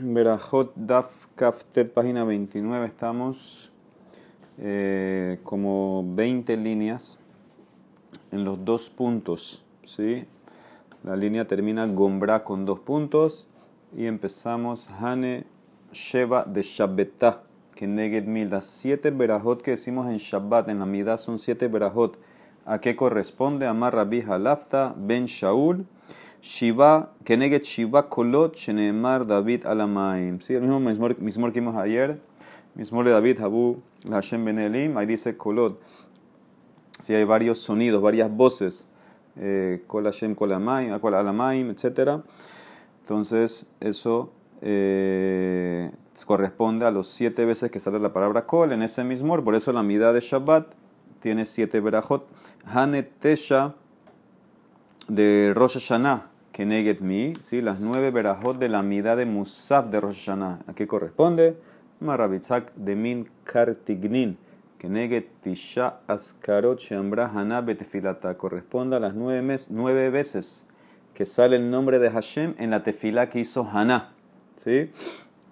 Berajot Daf Kaftet, página 29, estamos eh, como 20 líneas en los dos puntos. ¿sí? La línea termina Gombra con dos puntos y empezamos Hane Sheba de Shabbetah, que Neged Mil. Las siete Berajot que decimos en Shabbat, en la Midah, son siete Berajot. ¿A qué corresponde? Amar Rabbi Halafta Ben Shaul. Shiva, Keneget Shiva Kolot, Shenemar David Alamaim. Sí, el mismo mismo que vimos ayer. Mismo de David Habu Hashem Benelim. Ahí dice Kolot. Sí, hay varios sonidos, varias voces. Eh, Kol Hashem Kol Alamaim, etc. Entonces, eso eh, corresponde a los siete veces que sale la palabra Kol en ese mismo. Por eso la mitad de Shabbat tiene siete verajot. Hanet Tesha de Rosh Hashanah, que neget mi, ¿sí? las nueve verajot de la mitad de Musaf de Rosh Hashanah. ¿A qué corresponde? Marabitzak de Min Kartignin, que neget Tisha Askarot Shambra Haná Betefilata. Corresponde a las nueve, mes, nueve veces que sale el nombre de Hashem en la tefilá que hizo Haná. ¿Sí?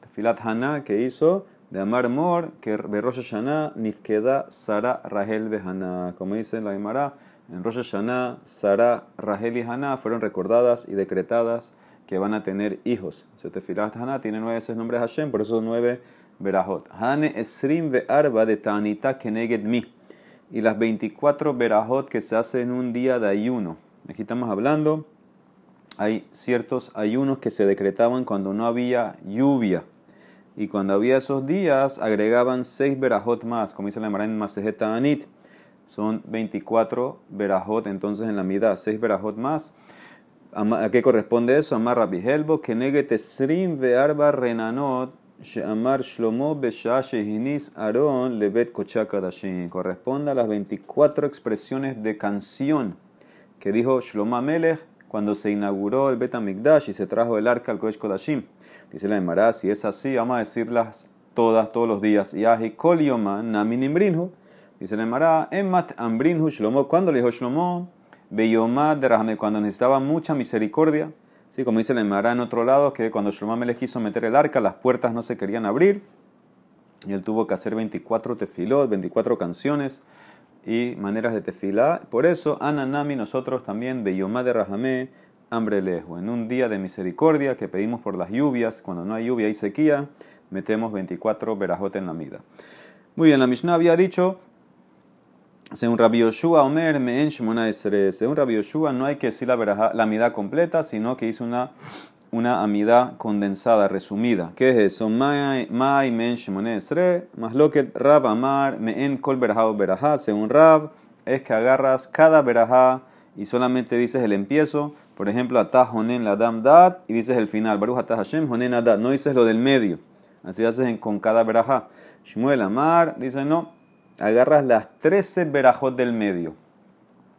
Tefilat Haná que hizo de Amar Mor, que Rosh Hashanah Nifkeda Sara Rahel Behana. Como dice la Gemara en Rosh Hashanah, Sara, Rahel y Haná fueron recordadas y decretadas que van a tener hijos. Si te Haná tiene nueve veces nombres Hashem, por eso nueve Berajot. Hane Esrim Arba de Tanita Keneged Mi. Y las 24 Berajot que se hacen en un día de ayuno. Aquí estamos hablando, hay ciertos ayunos que se decretaban cuando no había lluvia. Y cuando había esos días, agregaban seis Berajot más, como dice la Gemara en Anit son 24 verajot entonces en la mitad, 6 verajot más. ¿A qué corresponde eso? Amar Rabbi Helbo, que negue tesrim ve'arba renanot, Amar Shlomo Besha Shehinis Aaron Lebet Kochakadashim. Corresponde a las 24 expresiones de canción que dijo Shlomo Melech cuando se inauguró el Bet HaMikdash y se trajo el arca al Kodesh Kodashim. Dice la Emara, si es así, vamos a decirlas todas, todos los días. Yahi Kol Yoman. Dice el Emara, Emmat Ambrinhu Shlomo. ¿Cuándo le dijo Shlomo? Beyomad de Rahame, cuando necesitaba mucha misericordia. Sí, como dice el Emara en otro lado, que cuando Shlomo le quiso meter el arca, las puertas no se querían abrir. Y él tuvo que hacer 24 tefilot, 24 canciones y maneras de tefilá. Por eso, Ananami, nosotros también, Beyomad de Rahame, hambre lejos. En un día de misericordia que pedimos por las lluvias, cuando no hay lluvia y sequía, metemos 24 verajotes en la mida. Muy bien, la Mishnah había dicho según Rabbi Yoshua, Omer, Meen, Shemona Según Rabbi Yoshua, no hay que decir la, la amidad completa, sino que hizo una, una amidad condensada, resumida. ¿Qué es eso? Mai, Meen, Shemona Más lo que Rab Amar, Meen, Kol Berajá Berajá. Según Rab, es que agarras cada Berajá y solamente dices el empiezo. Por ejemplo, Atah Honen Ladam Dad y dices el final. Baruch Atah Hashem Honen. No dices lo del medio. Así haces con cada Berajá. Shmuel Amar dice no agarras las 13 verajot del medio.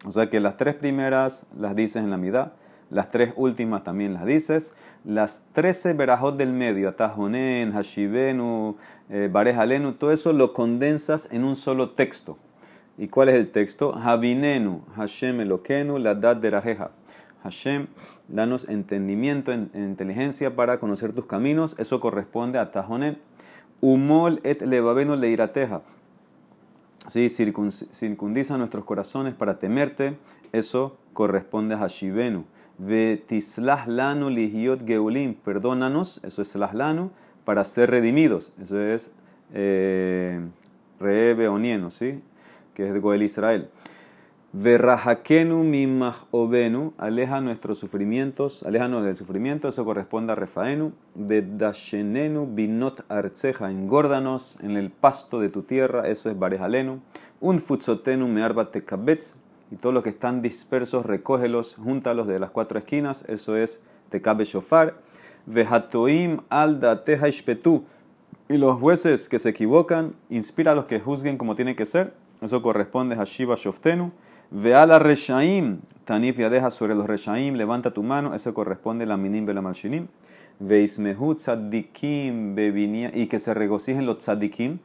O sea que las tres primeras las dices en la mitad, las tres últimas también las dices. Las 13 verajot del medio, Atajonen, Hashibenu, eh, Barejalenu, todo eso lo condensas en un solo texto. ¿Y cuál es el texto? Habinenu, Hashem Elokenu, la dad de Rajeja. Hashem, danos entendimiento, en, inteligencia para conocer tus caminos. Eso corresponde a Tajonen. Umol et levavenu leirateja ¿sí? circundiza nuestros corazones para temerte, eso corresponde a Hashivenu. Vetislah lanu geulim, perdónanos, eso es lanu, para ser redimidos, eso es eh, Rebe Onieno, ¿sí? que es de Goel Israel. Verrahakenu ovenu, aleja nuestros sufrimientos, aléjanos del sufrimiento, eso corresponde a Refaenu. Vedashenenu binot arceja, engórdanos en el pasto de tu tierra, eso es Barejalenu. Un futsotenu mearba tekabetz, y todos los que están dispersos, recógelos, júntalos de las cuatro esquinas, eso es tekabe shofar. Vejatoim alda teja ishpetu, y los jueces que se equivocan, inspira a los que juzguen como tiene que ser, eso corresponde a Shiva Shoftenu. Ve a la reshaim, tanif ya deja sobre los reshaim, levanta tu mano, eso corresponde a la minim la malshinim. Veismehu tzadikim bevinia, y que se regocijen los tzadikim,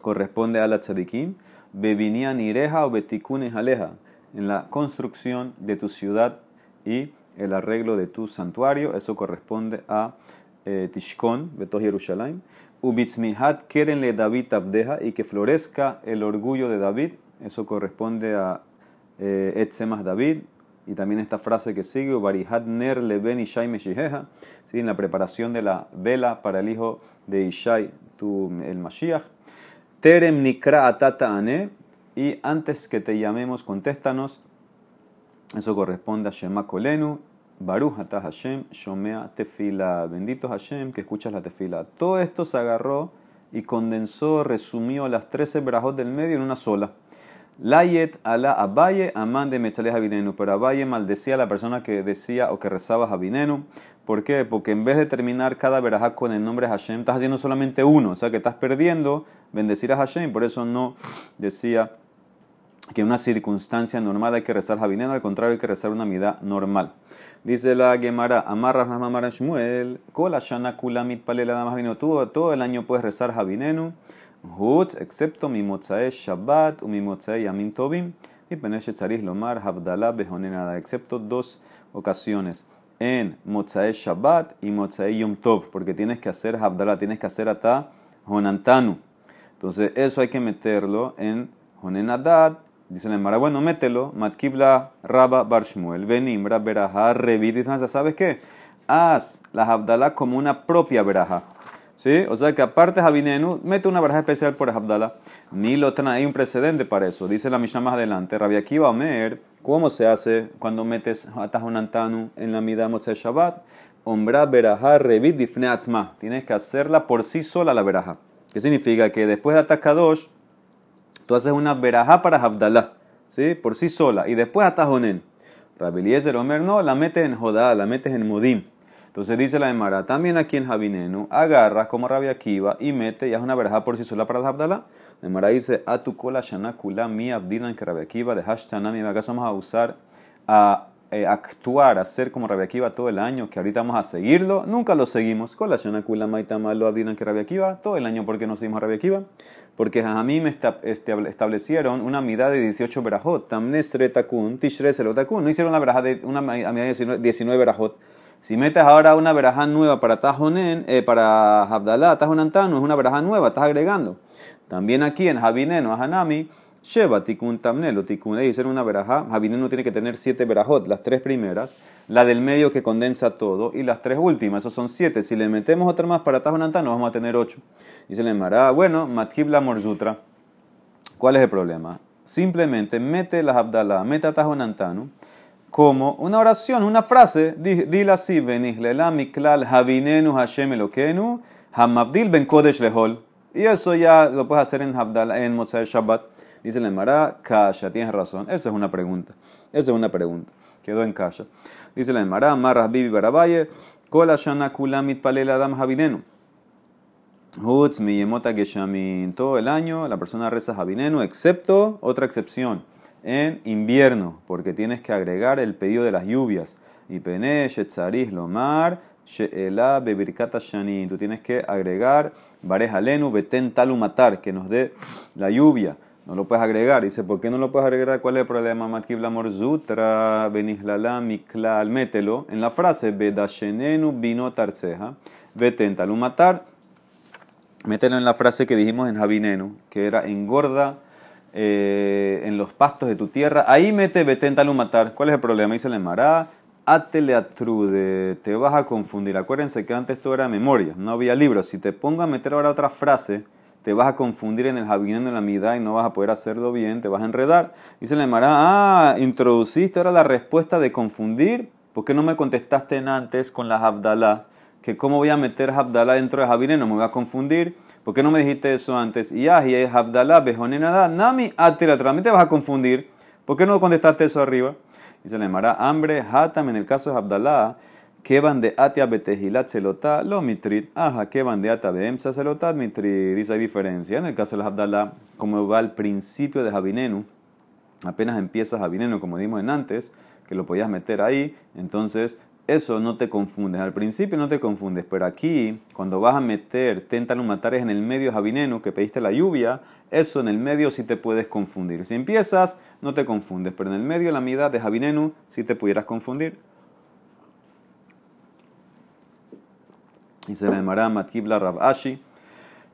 corresponde a la tzadikim. Bevinian ireja o betikunes aleja, en la construcción de tu ciudad y el arreglo de tu santuario, eso corresponde a Tishkon, Betos Yerushalayim, Ubitzmihat Keren le David Abdeja, y que florezca el orgullo de David, eso corresponde a eh, Etzemas David, y también esta frase que sigue, Barihat Ner Leben Ishai Meshijeja, ¿sí? en la preparación de la vela para el hijo de Ishai, tu, el Mashiach. Terem Nikra Atata Ane, y antes que te llamemos, contéstanos. Eso corresponde a Shema Kolenu, Baruch Atah Hashem, Shomea Tefila. Bendito Hashem que escuchas la tefila. Todo esto se agarró y condensó, resumió las 13 brajot del medio en una sola. Layet ala Abaye, amán de Mechale Javinenu. Pero Abaye maldecía a la persona que decía o que rezaba Javinenu. ¿Por qué? Porque en vez de terminar cada verajá con el nombre Hashem, estás haciendo solamente uno. O sea que estás perdiendo bendecir a Hashem. Por eso no decía que en una circunstancia normal hay que rezar Javinenu. Al contrario, hay que rezar una mida normal. Dice la Gemara, Amarra Ramamara Shmuel, Kola Shana Kulamit Palela Javinenu. Todo el año puedes rezar Javinenu. Hutz, excepto mi mozae Shabbat o mi mozae Yamin Tobim, y Peneshe Tzarich Lomar Havdalah Behonenada, excepto dos ocasiones, en mozae Shabbat y mozae Yom Tov, porque tienes que hacer Havdalah, tienes que hacer ata Honantanu. Entonces, eso hay que meterlo en Honenadad, dice la Mara, bueno, mételo, Matkibla Rabba Barshmuel, Venimra Beraja, Revid, ¿sabes qué? Haz la Havdalah como una propia Beraja. ¿Sí? O sea que aparte Javinenu, mete una baraja especial por Abdala. Ni lo hay un precedente para eso. Dice la Mishnah más adelante. Rabbi Akiva Omer, ¿cómo se hace cuando metes un antanu en la mida Motzei Shabbat? Ombra beraja revit difne atzma. Tienes que hacerla por sí sola la beraja. ¿Qué significa? Que después de Atakadosh, tú haces una beraja para Abdalá. ¿Sí? Por sí sola. Y después Atajonen. Rabbi Eliezer Omer no, la metes en Jodá, la metes en Modim. Entonces dice la Emara, también aquí en Javinenu, agarra como Rabia Akiva y mete, y es una verja por sí sola para Abdalá. La Emara dice, a tu cola shana kula mi abdilan que Rabia Akiva de mi ¿acaso vamos a usar a eh, actuar, hacer como Rabia Akiva todo el año, que ahorita vamos a seguirlo? Nunca lo seguimos. Cola shana kula maitama lo abdilan que Rabia Akiva, todo el año, ¿por qué no seguimos a Rabia Akiva? Porque a mí me establecieron una mitad de 18 verajot, tamnes retakun, tishre selotakun, no hicieron una de una mitad de 19 verajot si metes ahora una verajá nueva para Tajonen, eh, para Abdalá, Tajonantano, es una verajá nueva, estás agregando. También aquí en Javineno, Hanami, Sheba tikun tamnelo tikun. Dicen una verajá. Javineno tiene que tener siete verajot, las tres primeras, la del medio que condensa todo y las tres últimas, esos son siete. Si le metemos otra más para Tajonantano, vamos a tener ocho. Dice le Mará, bueno, Matkibla Morzutra. ¿Cuál es el problema? Simplemente mete las Abdalá, mete a Tajonantano como una oración, una frase. Dile así, Benihlela miklal havinenu Hashem elokenu hamabdil ben kodesh lehol. Y eso ya lo puedes hacer en, en Motzai Shabbat. Dice la Emara, Kasha, tienes razón. Esa es una pregunta. Esa es una pregunta. Quedó en Kasha. Dice la Emara, Marras Bibi Barabaye, Kola Shana Kulamit Palela Adam Havinenu. Hutz mi geshamin. Todo el año la persona reza Havinenu, excepto otra excepción en invierno, porque tienes que agregar el pedido de las lluvias. Y pene, lomar, she'ela, bebirkata shani. Tú tienes que agregar barejalenu, beten talumatar, que nos dé la lluvia. No lo puedes agregar. Dice, ¿por qué no lo puedes agregar? ¿Cuál es el problema? Matkibla morzutra, benihlala, miklal. Mételo en la frase, bedashenenu, vino tarceja, beten talumatar. Mételo en la frase que dijimos en Javinenu, que era engorda eh, en los pastos de tu tierra, ahí mete beténtalo matar. ¿Cuál es el problema? Dice la Mará, atele atrude, te vas a confundir. Acuérdense que antes esto era memoria, no había libros. Si te pongo a meter ahora otra frase, te vas a confundir en el Javineno en la mitad y no vas a poder hacerlo bien, te vas a enredar. Dice la Mará, ah, introduciste ahora la respuesta de confundir. ¿Por qué no me contestaste antes con la Abdalá? Que cómo voy a meter Abdalá dentro de Javineno, me voy a confundir. ¿Por qué no me dijiste eso antes? Y es Abdalá, Bejonenada, Nami, Atira, también te vas a confundir. ¿Por qué no contestaste eso arriba? Y se le llamará hambre, Hatam, en el caso de Abdalá, que van de Atia Betejilat Celotá, lo mitrit, ajá, que van de Atia Beemsa mitrit. Dice hay diferencia. En el caso de Abdalá, como va al principio de Javinenu, apenas empiezas Javinenu, como dimos en antes, que lo podías meter ahí, entonces eso no te confundes. Al principio no te confundes, pero aquí, cuando vas a meter tentan matares en el medio javineno, que pediste la lluvia, eso en el medio sí te puedes confundir. Si empiezas, no te confundes, pero en el medio la mitad de javinenu sí te pudieras confundir. Dice la Emara Matkibla Rav Ashi.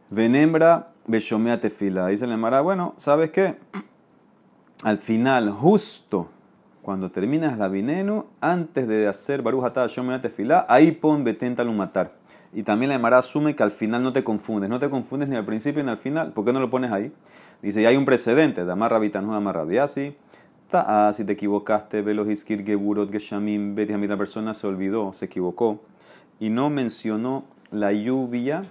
Venembra Beshomea Tefila. Dice la Emara, bueno, ¿sabes qué? Al justo cuando terminas la vinenu, antes de hacer Shomea Tefila, ahí pon Betenta matar. Y también la Emara asume que al final no te confundes. No te confundes ni al principio ni al final. ¿Por qué no lo pones ahí? Dice, y hay un precedente. de Amarra Bitanu, Amarra Biasi. Ta'a, si te equivocaste, velos iskir geburot geshamim, mí la persona se olvidó, se equivocó. Y no mencionó la lluvia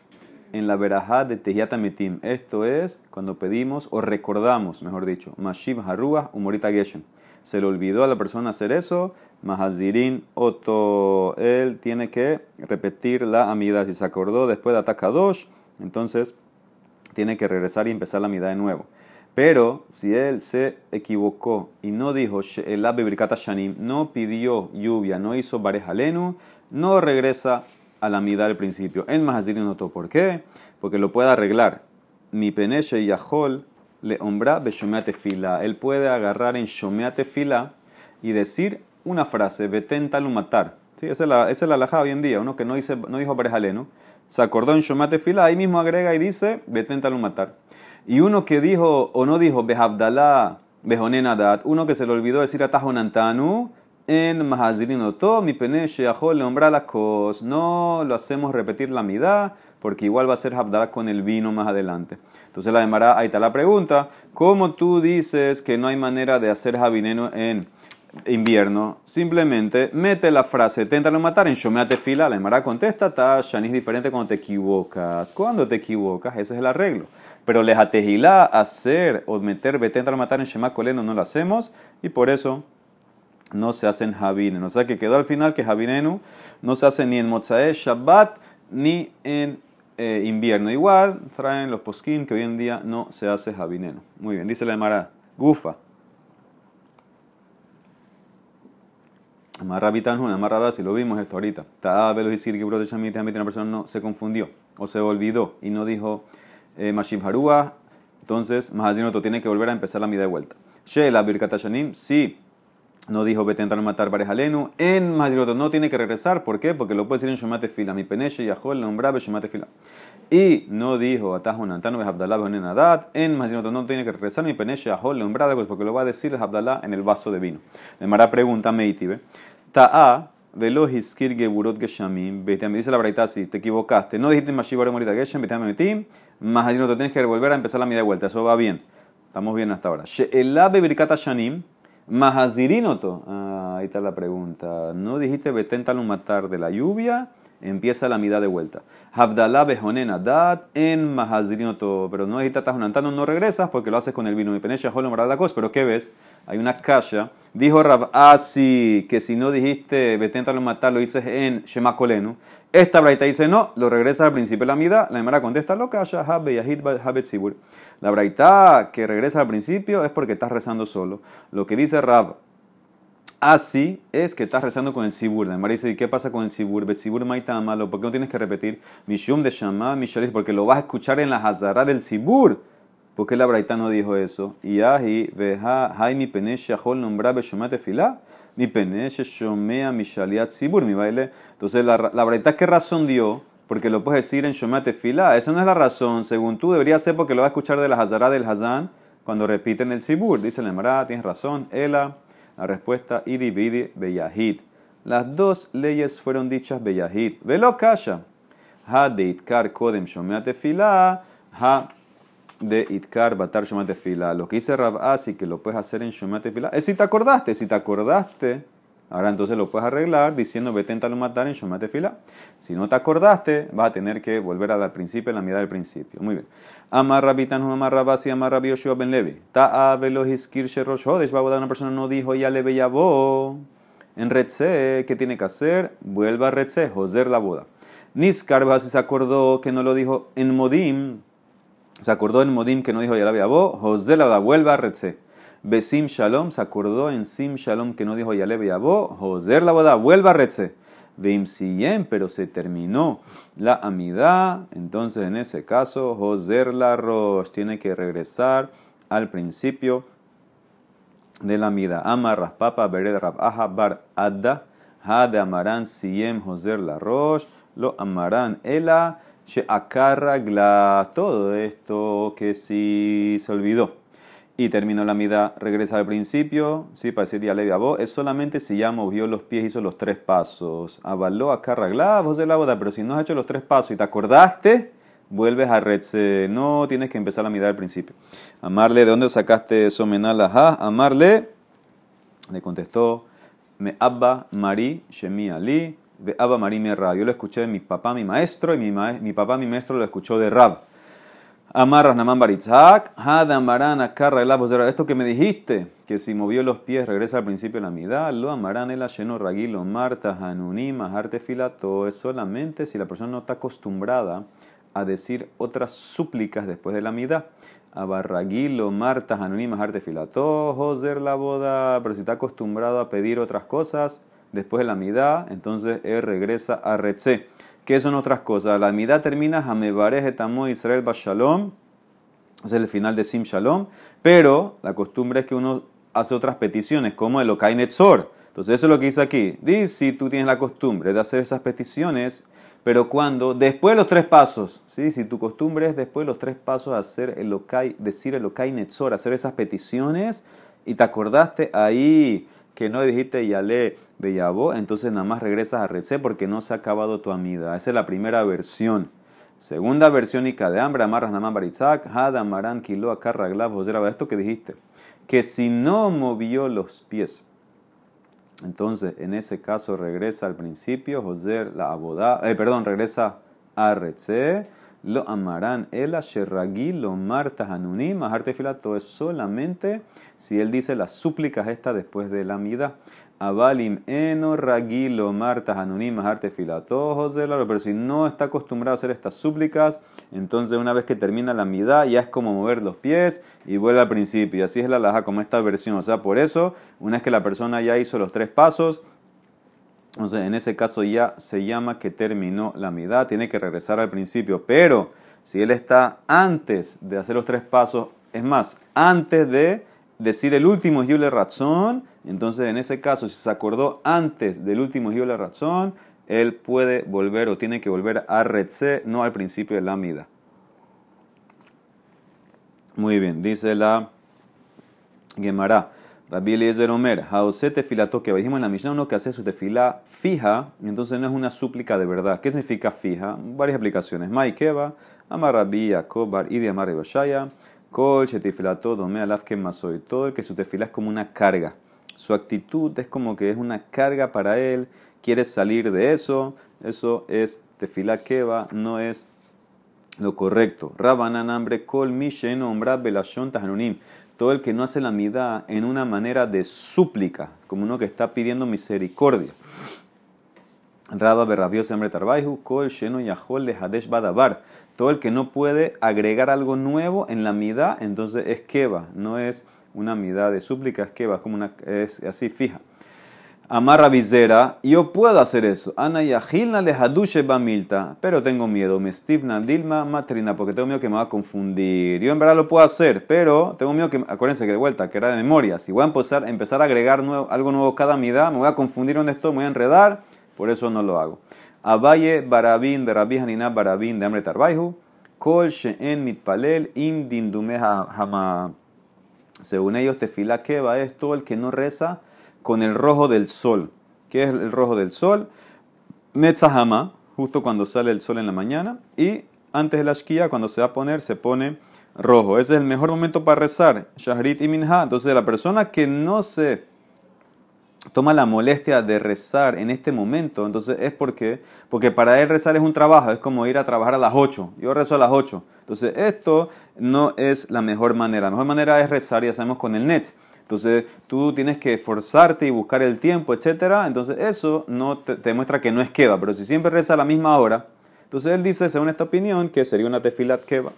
en la verajá de Tehiatamitim. Esto es cuando pedimos o recordamos, mejor dicho, Mashiv Haruah Umorita Geshem se le olvidó a la persona hacer eso, Mahazirin Oto, él tiene que repetir la amida. Si se acordó después de Atakadosh, entonces tiene que regresar y empezar la amida de nuevo. Pero si él se equivocó y no dijo el Shanim, no pidió lluvia, no hizo Barejalenu, no regresa a la amida del principio. En Mahazirin Oto, ¿por qué? Porque lo puede arreglar. Mi peneche Yahol le ombra fila. Él puede agarrar en shomeate fila y decir una frase, veten talumatar. ¿Sí? Esa es la, esa es la hoy en día. Uno que no, dice, no dijo parejaleno, se acordó en shomeate fila, ahí mismo agrega y dice veten talumatar. Y uno que dijo o no dijo behabdalá bejonenadat, uno que se le olvidó decir atajonantanu en todo mi le la cos. No lo hacemos repetir la midá porque igual va a ser Habdala con el vino más adelante. Entonces la demara, ahí está la pregunta, ¿cómo tú dices que no hay manera de hacer Jabineno en invierno? Simplemente mete la frase, téntalo matar en Shomeate fila. La demara contesta, ta, Shani es diferente cuando te equivocas. Cuando te equivocas, ese es el arreglo. Pero lejatejilá, hacer o meter, téntalo matar en Shema Coleno no lo hacemos y por eso no se hace en Jabinenu. O sea que quedó al final que Jabinenu no se hace ni en Mozae Shabbat ni en eh, invierno. Igual traen los posquín que hoy en día no se hace jabineno. Muy bien, dice la Mara, gufa. Amarra bitanjun, amarra si lo vimos esto ahorita. Velos y que de chamite, una persona no se confundió o se olvidó y no dijo eh, Mashim Harua. Entonces, más tiene que volver a empezar la mida de vuelta. Shela Birkatashanim, sí no dijo vete a matar Barejalenu. En Maziroto no tiene que regresar. ¿Por qué? Porque lo puede decir en Shomate Fila. Mi peneche Yahol nombraba Shomate Fila. Y no dijo Atajo Nantano Abdalá Bejonenadat. En Maziroto no tiene que regresar. Mi peneche Yahol nombraba pues porque lo va a decir Abdalá en el vaso de vino. Le mara pregunta Meitibe. Ta'a velohiskir geburot geshamim. Dice la braita te equivocaste. No dijiste Mashibar Morita Geshem. A metim. Maziroto tienes que volver a empezar la media vuelta. Eso va bien. Estamos bien hasta ahora. She'elá bebirkata shanim. Mahazirinoto. Ah, ahí está la pregunta. ¿No dijiste un matar de la lluvia? Empieza la mitad de vuelta. Habdalá bejonena dat en Mahazirinoto. Pero no dijiste tajunantano, no regresas porque lo haces con el vino. Mi penecha la cosa. Pero ¿qué ves? Hay una kasha. Dijo Rav Asi que si no dijiste un matar, lo dices en Shemakolenu. Esta braita dice no, lo regresa al principio de la mida. La Emara contesta lo kasha, La braita que regresa al principio es porque estás rezando solo. Lo que dice Rav así es que estás rezando con el sibur. La Emara dice, ¿y qué pasa con el sibur? Bet maita malo. ¿Por qué no tienes que repetir? Mishum de shama, mishalis, porque lo vas a escuchar en la hazara del sibur. ¿Por qué la braita no dijo eso? Y ahi, veja, hay mi penesh shahol nombrabe shumate filah mi shomea mi shaliat sibur, mi baile. Entonces, la, la verdad, ¿qué razón dio? Porque lo puedes decir en Shomate Fila. Eso no es la razón. Según tú, debería ser porque lo va a escuchar de la Hazara del Hazán cuando repiten el Sibur. Dice la Emara, tienes razón. Ela, la respuesta, y divide Beyahid. Las dos leyes fueron dichas Beyahid. Velo kasha. Ha de itkar kodem Shomate Fila. Ha de Itkar Batar Shomat Fila. Lo que dice Rav Asi, que lo puedes hacer en Shomat Fila, es si te acordaste. Si te acordaste, ahora entonces lo puedes arreglar diciendo lo matar en Shomat Fila. Si no te acordaste, vas a tener que volver al principio, a la mitad del principio. Muy bien. Amar Rabitan, Amar Rabasi, Amar Rabbi Yoshua Ben Levi. Ta'a Velohiskir Sherosh Hodesh. Una persona no dijo ya le bo En Retze, ¿qué tiene que hacer? Vuelva a Retze, Joser la boda. Niskar se acordó que no lo dijo en Modim se acordó en Modim que no dijo Yalab José la vuelva a Retze. Besim Shalom, se acordó en Sim Shalom que no dijo Yaleb Yabó, José la boda, vuelva a Retze. Veim pero se terminó la amidad, entonces en ese caso José la Rosh tiene que regresar al principio de la amida. Amar Raspapa, Bered Rab Bar Adda, Ha de Amaran Siyem José la Rosh. lo amarán. Ela acarragla todo esto que sí se olvidó. Y terminó la mida, regresa al principio, sí, para decir ya le es solamente si ya movió los pies, hizo los tres pasos. Avaló acarragla, vos de la boda, pero si no has hecho los tres pasos y te acordaste, vuelves a Retze. No tienes que empezar la mida al principio. Amarle, ¿de dónde sacaste eso, Menalaja? Amarle, le contestó, me abba mari shemi ali, ve abba mari me Yo lo escuché de mi papá, mi maestro, y mi, mi papá, mi maestro, lo escuchó de Rab. Amarras Naman Baritzak, Hadamarán Akarra el Esto que me dijiste, que si movió los pies regresa al principio de la mitad, lo amarán el lleno ragilo, Marta, Hanunim, Arte Filato, es solamente si la persona no está acostumbrada a decir otras súplicas después de la mitad. Abarraguilo, Marta, Hanunim, Arte Filato, Joser la boda, pero si está acostumbrado a pedir otras cosas después de la mitad, entonces él regresa a Retze. ¿Qué son otras cosas? La mitad termina Hamebarej etamo Israel Bashalom, es el final de Sim Shalom, pero la costumbre es que uno hace otras peticiones, como el Okai Netzor. Entonces, eso es lo que dice aquí. Dice, si tú tienes la costumbre de hacer esas peticiones, pero cuando, después de los tres pasos, ¿sí? si tu costumbre es después de los tres pasos hacer el Okai, decir el Okai Netzor, hacer esas peticiones, y te acordaste ahí que no dijiste Yale Beyabó, entonces nada más regresas a Recé porque no se ha acabado tu amida. Esa es la primera versión. Segunda versión, Ica de hambre, amarras Namán Baritzak, Hada Maran Kilo Akarraglav, esto que dijiste, que si no movió los pies, entonces en ese caso regresa al principio, Joser la abodá, eh, perdón, regresa a Recé, lo amarán el asherragí, lo marta hanunim, filato es solamente si él dice las súplicas esta después de la mida. Avalim eno ragilo marta hanunim majarte filato, pero si no está acostumbrado a hacer estas súplicas, entonces una vez que termina la mida ya es como mover los pies y vuelve al principio. Así es la laja como esta versión. O sea, por eso, una vez que la persona ya hizo los tres pasos, entonces, en ese caso ya se llama que terminó la mitad, tiene que regresar al principio. Pero si él está antes de hacer los tres pasos, es más, antes de decir el último Yule Razón, entonces en ese caso, si se acordó antes del último Yule Razón, él puede volver o tiene que volver a Retze, no al principio de la mida. Muy bien, dice la Gemara. Rabbi Eliezer Omer, Haose tefilato que dijimos en la Mishnah, uno que hace su tefila fija, entonces no es una súplica de verdad. ¿Qué significa fija? Varias aplicaciones. Maikeva, Amar Rabbi Yaakov Bar Idi Amar Kol Shetifilato Dome Alaf que Masoy. Todo el que su tefila es como una carga. Su actitud es como que es una carga para él, quiere salir de eso. Eso es tefila keva, no es lo correcto. Rabanan hambre kol mishen ombra belashon tahanunim todo el que no hace la mida en una manera de súplica, como uno que está pidiendo misericordia. Raba berrabios hambre tarbaihu, kol sheno yahol de hadesh badabar. Todo el que no puede agregar algo nuevo en la mida, entonces es keva, no es una mida de súplica, es keva, es como una, es así fija amarra visera, yo puedo hacer eso. Ana yahilna le hadushe bamilta, pero tengo miedo. Me stivna dilma matrina, porque tengo miedo que me va a confundir. Yo en verdad lo puedo hacer, pero tengo miedo que, acuérdense que de vuelta, que era de memoria. Si voy a empezar, empezar a agregar algo nuevo cada mida, me voy a confundir donde estoy, me voy a enredar, por eso no lo hago. Abaye barabin, berabi hanina barabin de hambre tarbaihu, kol she'en mitpalel im dindume hama. Según ellos, tefila va es todo el que no reza con el rojo del sol. ¿Qué es el rojo del sol? Netzahama, justo cuando sale el sol en la mañana, y antes de la shkia, cuando se va a poner, se pone rojo. Ese es el mejor momento para rezar, Shahrit y Minha. Entonces, la persona que no se toma la molestia de rezar en este momento, entonces es porque, porque para él rezar es un trabajo, es como ir a trabajar a las 8. Yo rezo a las 8. Entonces, esto no es la mejor manera. La mejor manera es rezar, ya sabemos, con el net. Entonces tú tienes que esforzarte y buscar el tiempo, etc. Entonces eso no te, demuestra que no es keva, pero si siempre reza a la misma hora, entonces él dice, según esta opinión, que sería una tefilat keva.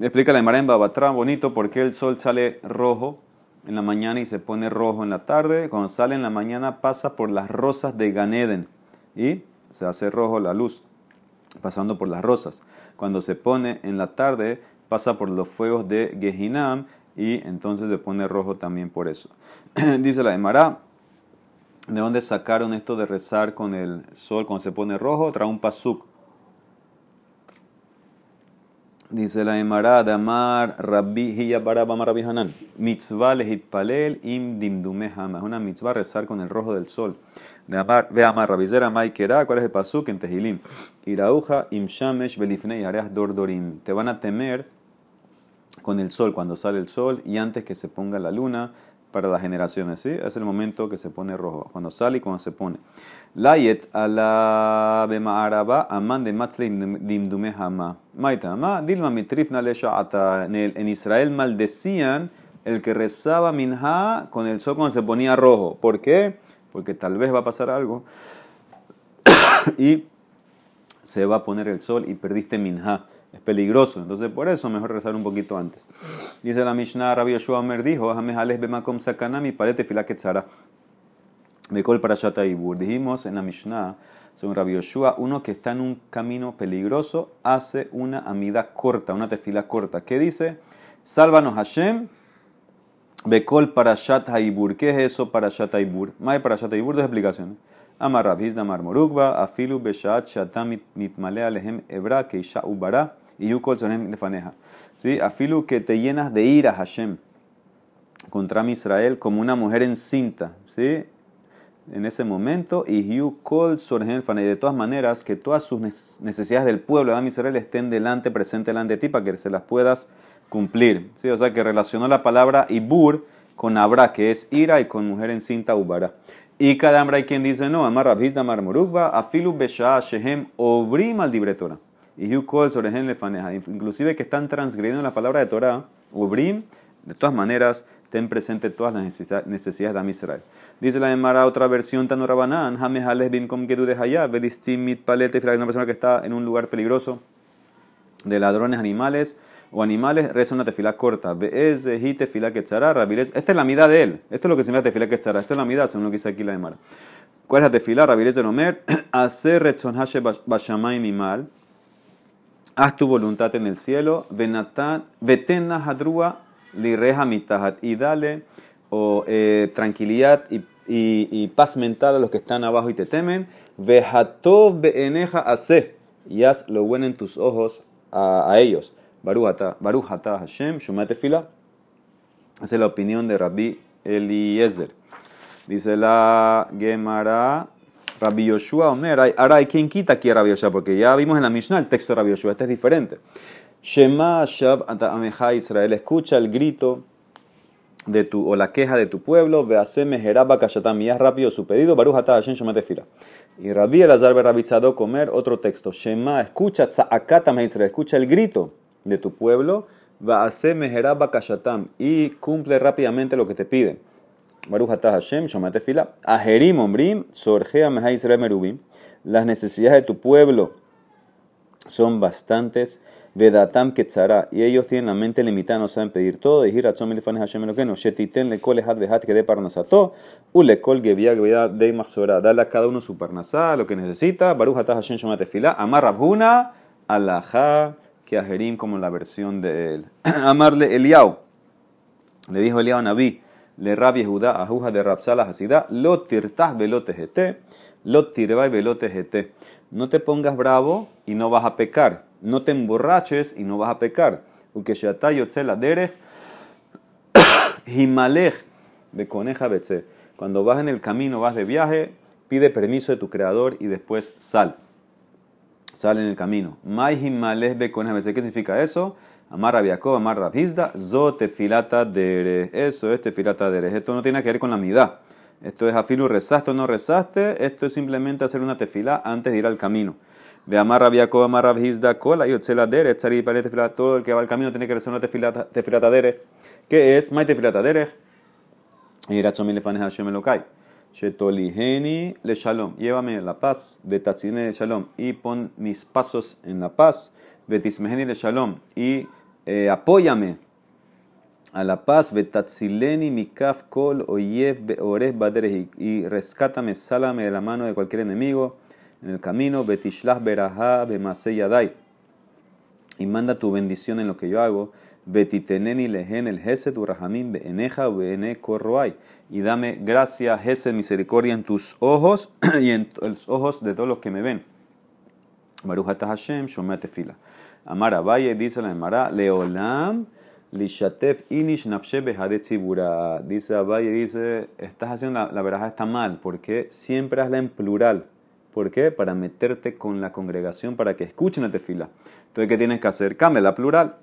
Explica la Emara en Babatra, bonito, porque el sol sale rojo en la mañana y se pone rojo en la tarde. Cuando sale en la mañana pasa por las rosas de Ganeden y se hace rojo la luz, pasando por las rosas. Cuando se pone en la tarde pasa por los fuegos de Gehinam y entonces se pone rojo también por eso. Dice la Emara, ¿De dónde sacaron esto de rezar con el sol cuando se pone rojo? Trae un pasuk. Dice la Emara de Amar Rabbi Hiya Barabama Rabbi Hanan. Mitzvah palel im dimdume hama. Es una mitzvah rezar con el rojo del sol. De Amar, ve Amar Rabbi Zera Maikera. ¿Cuál es el pasuk en Tehilim? Irauja im shamesh belifnei areas dordorim. Te van a temer con el sol cuando sale el sol y antes que se ponga la luna para las generaciones, ¿sí? Es el momento que se pone rojo, cuando sale y cuando se pone. Layet ala bema'araba aman de dimdume hama. Maitama, dilma mitrifna ata. En Israel maldecían el que rezaba minha con el sol cuando se ponía rojo. ¿Por qué? Porque tal vez va a pasar algo y se va a poner el sol y perdiste minha es peligroso. Entonces, por eso mejor rezar un poquito antes. Dice la Mishnah, Rabbi Yoshua Omer dijo, bemakom sakanami palete filaketzara. Bekol parashat ibur. Dijimos en la Mishnah, según Rabbi Yoshua, uno que está en un camino peligroso hace una amida corta, una tefila corta. ¿Qué dice? Sálvanos Hashem, Bekol parashat haibur. ¿Qué es eso parashat haibur? Más parashat haibur, dos explicaciones. Amar Rabhiz Damar Morugba, Afilu Beshat Shatam Mitmale Alehem Ebra Keisha Ubara y Yukol Sonem Lefaneja. ¿Sí? Afilu que te llenas de ira, Hashem, contra mi Israel como una mujer encinta. ¿Sí? En ese momento, y Yukol Sonem De todas maneras, que todas sus necesidades del pueblo de Israel estén delante, presente delante de ti para que se las puedas cumplir. ¿Sí? O sea que relacionó la palabra Ibur con Abra, que es ira, y con mujer encinta, Ubara. Y cada hambre hay quien dice, no, amar rabhita amar morugba, afilu besha shehem obrim al libretora. Y yu kol le faneja. Inclusive que están transgrediendo la palabra de Torah, obrim, de todas maneras, ten presente todas las necesidades de Israel. Dice la Emara, otra versión, Tanorabanan, jamejales bin kom gedu de hayab, velistim mit palete, una persona que está en un lugar peligroso de ladrones animales, o animales, reza una tefila corta. Esta es la mitad de él. Esto es lo que llama tefila quetzara. Esto es la mitad, según lo que dice aquí la de Mara. ¿Cuál es la tefila? Rabilez de Omer. Hacer retzon hashe bashamay mi mal. Haz tu voluntad en el cielo. Vetena hadrua li reja mitahat. Y dale o, eh, tranquilidad y, y, paz mental a los que están abajo y te temen. Vejatov beeneja hace. Y haz lo bueno en tus ojos a ellos. Baruch Ata Hashem, Shumat Esa es la opinión de Rabbi Eliezer. Dice la Gemara, Rabbi Yoshua Omer. Ahora hay quien quita aquí a Rabbi Yoshua, porque ya vimos en la Mishnah el texto de Rabbi Yoshua, este es diferente. Shema Shab Ameja Israel, escucha el grito de tu, o la queja de tu pueblo, vease mejeraba kashatam, y rápido su pedido, Baruch Ata Hashem Shumat Y Rabbi Elazar Rabizado comer otro texto. Shema, escucha, Tzakatam Israel, escucha el grito de tu pueblo, va a hacer meherab kashatam y cumple rápidamente lo que te piden. Baruch Hashem, shomate fila. Ajerim ombrim, sorgea merubim. Las necesidades de tu pueblo son bastantes. Vedatam ketzara. Y ellos tienen la mente limitada, no saben pedir todo. Y hiratzom milifanes Hashem lo que no. Shetiten le kol vehat que de parnasato. U le kol gevia gevia de masora. Dale a cada uno su parnasá, lo que necesita. Baruch Hashem, shomate fila. Amar rabhuna, que a Jerim como la versión de él. Amarle Eliau. Le dijo Eliau a Naví, le rabia Judá, ajuja de Rapsala Hasidá, lo tirtás velote GT, lo tirbai velote GT. No te pongas bravo y no vas a pecar. No te emborraches y no vas a pecar. Porque Shatá la derech, himalech de coneja betze. Cuando vas en el camino, vas de viaje, pide permiso de tu creador y después sal sale en el camino. ¿Qué significa eso? Amar Rabiakov, Amar Rabhizda, Zo tefilata dere. Eso es tefilata dere. Esto no tiene que ver con la midá. Esto es afilu, rezaste o no rezaste. Esto es simplemente hacer una tefila antes de ir al camino. De Amar Rabiakov, Amar Rabhizda, Kola, Yotzela dere, Tzari, tefila. Todo el que va al camino tiene que hacer una tefilata, tefilata dere. ¿Qué es? Mai tefilata dere. Y Ratzom Lefanes Hashem. Shetoliheni le shalom. Llévame la paz. Betatzine le shalom. Y pon mis pasos en la paz. Betismeheni le shalom. Y eh, apóyame a la paz. Betatzileni mikaf kol oyev beores baderehi. Y rescátame, sálame de la mano de cualquier enemigo en el camino. Betishlach beraha bemaseyadai. y manda tu bendición en lo que yo hago. Betiteneni lehen el Hesed urahamim beeneja beene. Y dame gracia, Hesed, misericordia en tus ojos y en los ojos de todos los que me ven. Baruch Hashem, Shomea Tefila. Amara Valle dice la Emara, Leolam lishatef inish nafshe tzibura. Dice Valle, dice, estás haciendo la, la veraja está mal, porque siempre hazla en plural. ¿Por qué? Para meterte con la congregación para que escuchen la tefila. Entonces, ¿qué tienes que hacer? Cambia la plural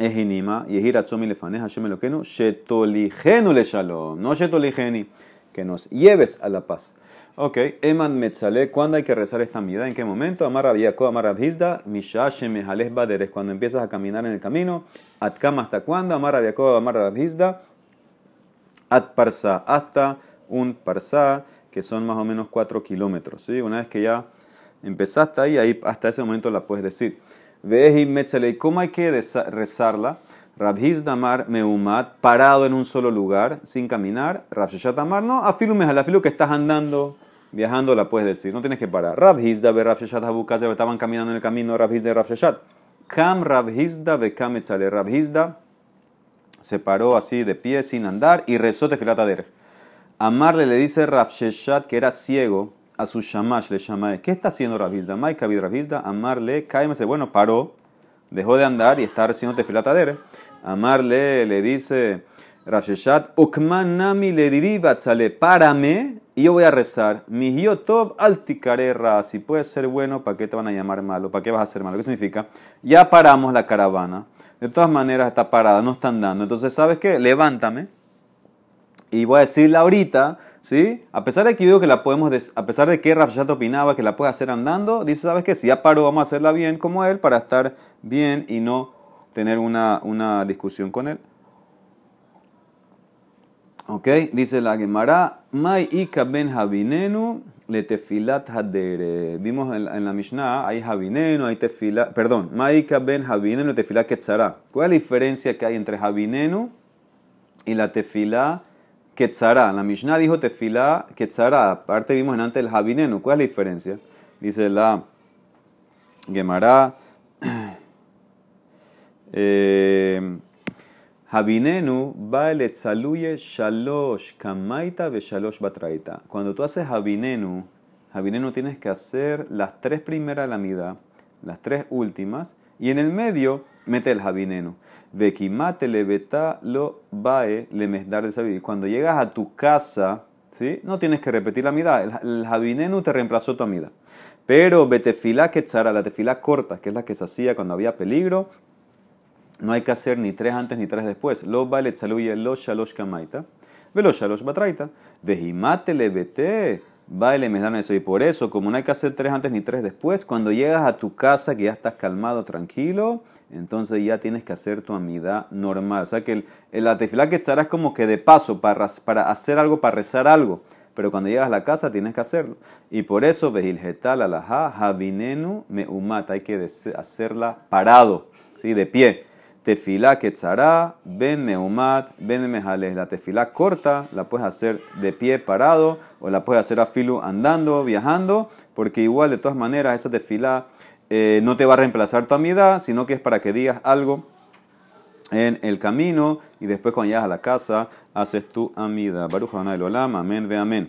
es inima, y es iratzomi lefaneja Hashem Eloquenu, shetoligenu le shalom, no shetoligeni, que nos lleves a la paz. Ok, Eman Metzale, ¿cuándo hay que rezar esta mida? ¿En qué momento? Amar Rabiyako, Amar Rabhizda, Mishash Mehales Baderes, cuando empiezas a caminar en el camino. Atkam, ¿hasta cuándo? Amar Rabiyako, Amar Rabhizda, At Parsa, hasta un Parsa, que son más o menos 4 kilómetros. ¿sí? Una vez que ya empezaste ahí, ahí, hasta ese momento la puedes decir. ¿Cómo hay que rezarla? Rabhiz Damar Meumat, parado en un solo lugar, sin caminar. Rabshashat Amar, no, afilu afilu que estás andando, viajando, la puedes decir, no tienes que parar. Rabhizda ve Rabshashat Habukaz, estaban caminando en el camino, Rabhizda de Rabshashat. Kam Rabhizda ve Kam Echale. Rabhizda se paró así de pie, sin andar, y rezó Tefilatader. Amarle le dice Rabshashat que era ciego, a su shamash le llama, ¿qué está haciendo Rabizda? Mai Kabid Rabizda, amarle, cállese, bueno, paró, dejó de andar y está haciendo tefilatader. Amarle le dice Rafsheshat, Ukmanami le diriba chale, párame y yo voy a rezar. Mi tov alticarerra, si puedes ser bueno, ¿para qué te van a llamar malo? ¿Para qué vas a ser malo? ¿Qué significa? Ya paramos la caravana. De todas maneras está parada, no están dando. Entonces, ¿sabes qué? Levántame. Y voy a decirle ahorita ¿Sí? A pesar de que yo digo que la podemos, a pesar de que Rafshat opinaba que la puede hacer andando, dice, ¿sabes qué? Si ya paró, vamos a hacerla bien como él para estar bien y no tener una, una discusión con él. Ok, dice la Gemara, Mai ika ben habinenu le tefilat hadere. Vimos en, la Mishnah, hay habinenu, hay tefilat, perdón, Mai ika ben habinenu le tefilat. ¿Cuál es la diferencia que hay entre habinenu y la tefilá Ketzara. La Mishnah dijo tefilá Ketzara. Aparte vimos en antes el Jabinenu. ¿Cuál es la diferencia? Dice la Gemara. Eh, Jabinenu va el etzaluye shalosh kamaita ve shalosh batraita. Cuando tú haces Jabinenu, Jabinenu tienes que hacer las tres primeras de la mida, las tres últimas, y en el medio mete el Jabinenu. Vekimate leveta lo bae le mesdar de sabiduría. Cuando llegas a tu casa, ¿sí? no tienes que repetir la mida. El, jabinenu te reemplazó tu amida. Pero betefila quetzara, la tefila corta, que es la que se hacía cuando había peligro, no hay que hacer ni tres antes ni tres después. Lo baile tzaluye lo shalosh kamaita, velo shalosh batraita. Vejimate levete baile me dan eso. Y por eso, como no hay que hacer tres antes ni tres después, cuando llegas a tu casa que ya estás calmado, tranquilo, entonces ya tienes que hacer tu amida normal. O sea que el, la que estarás como que de paso para, para hacer algo, para rezar algo. Pero cuando llegas a la casa tienes que hacerlo. Y por eso, vejilgetal alajá, javinenu me umata. Hay que hacerla parado, ¿sí? de pie. Tefilá quetzará, ben meumat, ben mejales. La tefilá corta la puedes hacer de pie parado o la puedes hacer a filo andando, viajando, porque igual de todas maneras esa tefilá eh, no te va a reemplazar tu amidad, sino que es para que digas algo en el camino y después cuando llegas a la casa haces tu amida. Baruch Olam, amén, ve amén.